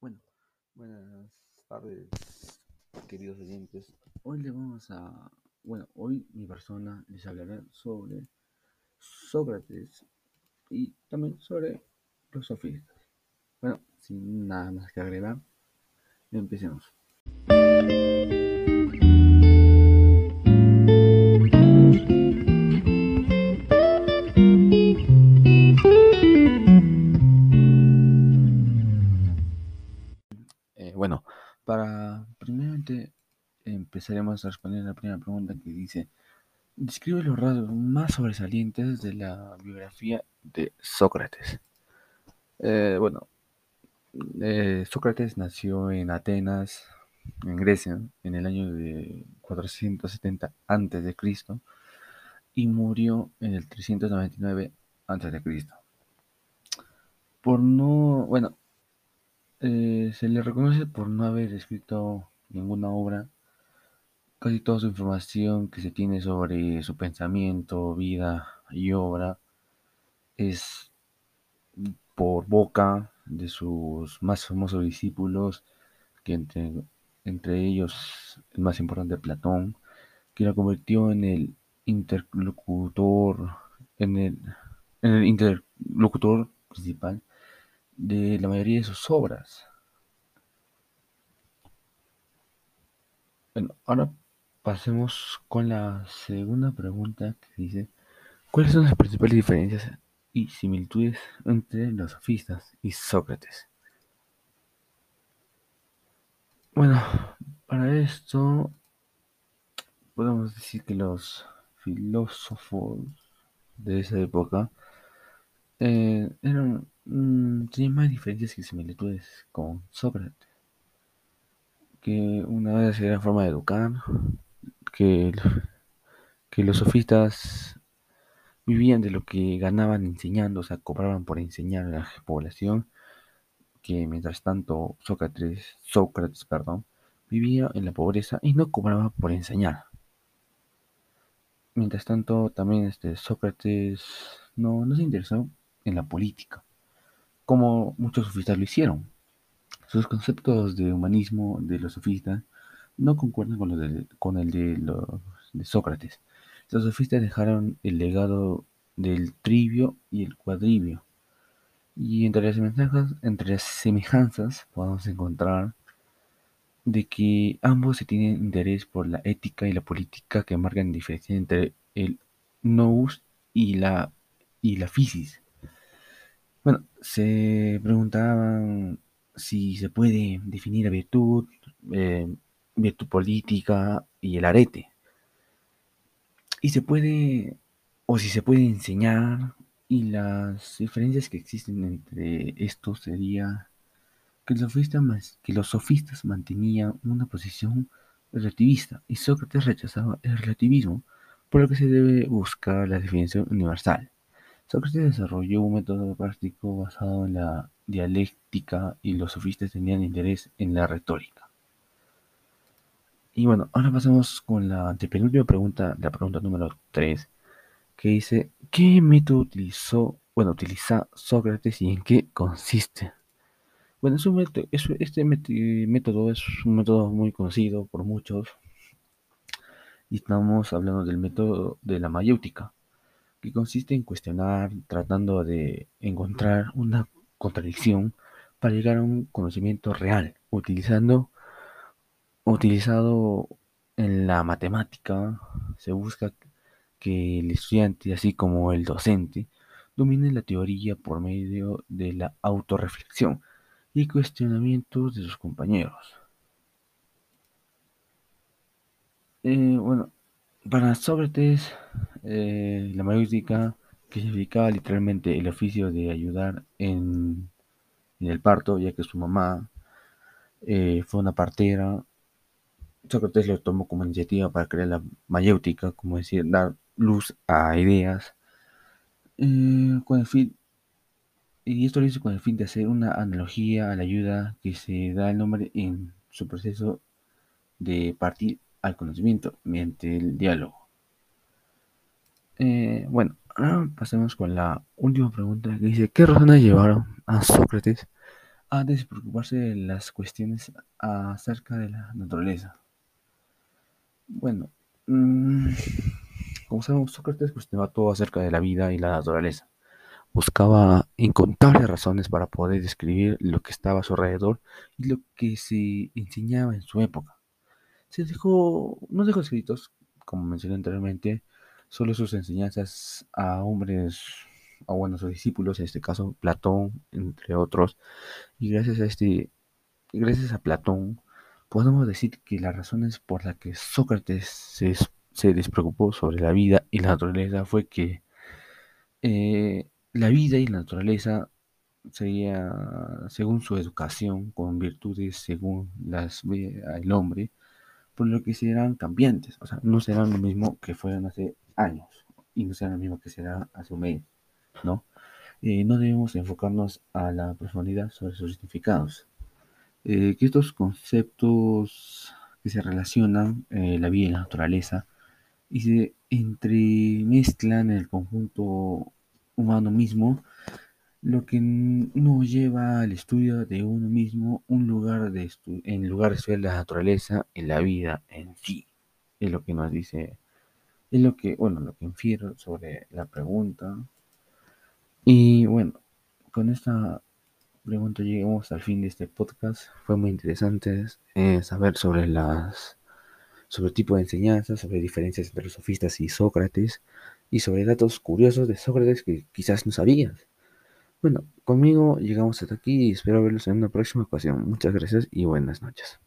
Bueno, buenas tardes, queridos oyentes. Hoy le vamos a, bueno, hoy mi persona les hablará sobre Sócrates y también sobre los sofistas. Bueno, sin nada más que agregar, empecemos. Empezaremos a responder la primera pregunta que dice, describe los rasgos más sobresalientes de la biografía de Sócrates. Eh, bueno, eh, Sócrates nació en Atenas, en Grecia, en el año de 470 a.C. y murió en el 399 a.C. Por no, bueno, eh, se le reconoce por no haber escrito ninguna obra. Casi toda su información que se tiene sobre su pensamiento, vida y obra es por boca de sus más famosos discípulos, que entre, entre ellos el más importante Platón, que lo convirtió en el interlocutor, en el, en el interlocutor principal de la mayoría de sus obras. Bueno, ahora pasemos con la segunda pregunta que dice, ¿cuáles son las principales diferencias y similitudes entre los sofistas y Sócrates? Bueno, para esto podemos decir que los filósofos de esa época eh, eran Mm, tiene más diferencias que similitudes con Sócrates. Que una vez era forma de educar, que, los sofistas vivían de lo que ganaban enseñando, o sea, cobraban por enseñar a la población, que mientras tanto Sócrates, Sócrates, perdón, vivía en la pobreza y no cobraba por enseñar. Mientras tanto, también este Sócrates no, no se interesó en la política como muchos sofistas lo hicieron. Sus conceptos de humanismo de los sofistas no concuerdan con, de, con el de, de Sócrates. Los sofistas dejaron el legado del trivio y el cuadrivio. Y entre las semejanzas, entre las semejanzas podemos encontrar de que ambos se tienen interés por la ética y la política que marcan diferencia entre el nous y la, y la physis. Bueno, se preguntaban si se puede definir la virtud, eh, virtud política y el arete. Y se puede, o si se puede enseñar, y las diferencias que existen entre estos sería que los sofistas, que los sofistas mantenían una posición relativista y Sócrates rechazaba el relativismo, por lo que se debe buscar la definición universal. Sócrates desarrolló un método práctico basado en la dialéctica y los sofistas tenían interés en la retórica. Y bueno, ahora pasamos con la antepenúltima pregunta, la pregunta número 3, que dice, ¿qué método utilizó, bueno, utiliza Sócrates y en qué consiste? Bueno, este método es un método muy conocido por muchos y estamos hablando del método de la mayéutica que consiste en cuestionar tratando de encontrar una contradicción para llegar a un conocimiento real, utilizando utilizado en la matemática se busca que el estudiante, así como el docente, domine la teoría por medio de la autorreflexión y cuestionamientos de sus compañeros. Eh, bueno, para Sócrates, eh, la mayústica, que significaba literalmente el oficio de ayudar en, el parto, ya que su mamá eh, fue una partera, Sócrates lo tomó como iniciativa para crear la mayéutica, como decir, dar luz a ideas, eh, con el fin, y esto lo hizo con el fin de hacer una analogía a la ayuda que se da el nombre en su proceso de partir al conocimiento mediante el diálogo. Eh, bueno, ahora pasemos con la última pregunta que dice, ¿qué razones llevaron a Sócrates a despreocuparse de las cuestiones acerca de la naturaleza. Bueno, mmm, como sabemos, Sócrates cuestionaba todo acerca de la vida y la naturaleza. Buscaba incontables razones para poder describir lo que estaba a su alrededor y lo que se enseñaba en su época. Se dejó, no dejó escritos, como mencioné anteriormente, solo sus enseñanzas a hombres, a buenos discípulos, en este caso Platón, entre otros, y gracias a este, gracias a Platón, podemos decir que las razones por las que Sócrates se, despreocupó sobre la vida y la naturaleza fue que eh, la vida y la naturaleza sería según su educación, con virtudes según las ve el hombre, por lo que serán cambiantes, o sea, no serán lo mismo que fueron hace años y no serán lo mismo que será hace un mes, ¿no? Eh, no debemos enfocarnos a la profundidad sobre sus significados. Eh, que estos conceptos que se relacionan, eh, la vida y la naturaleza, y se entremezclan en el conjunto humano mismo, lo que nos lleva al estudio de uno mismo, un lugar de en lugar de estudiar la naturaleza y la vida en sí. Es lo que nos dice, es lo que, bueno, lo que infiero sobre la pregunta. Y bueno, con esta pregunta llegamos al fin de este podcast. Fue muy interesante eh, saber sobre las sobre el tipo de enseñanza, sobre diferencias entre los sofistas y Sócrates, y sobre datos curiosos de Sócrates que quizás no sabías. Bueno, conmigo llegamos hasta aquí y espero verlos en una próxima ocasión. Muchas gracias y buenas noches.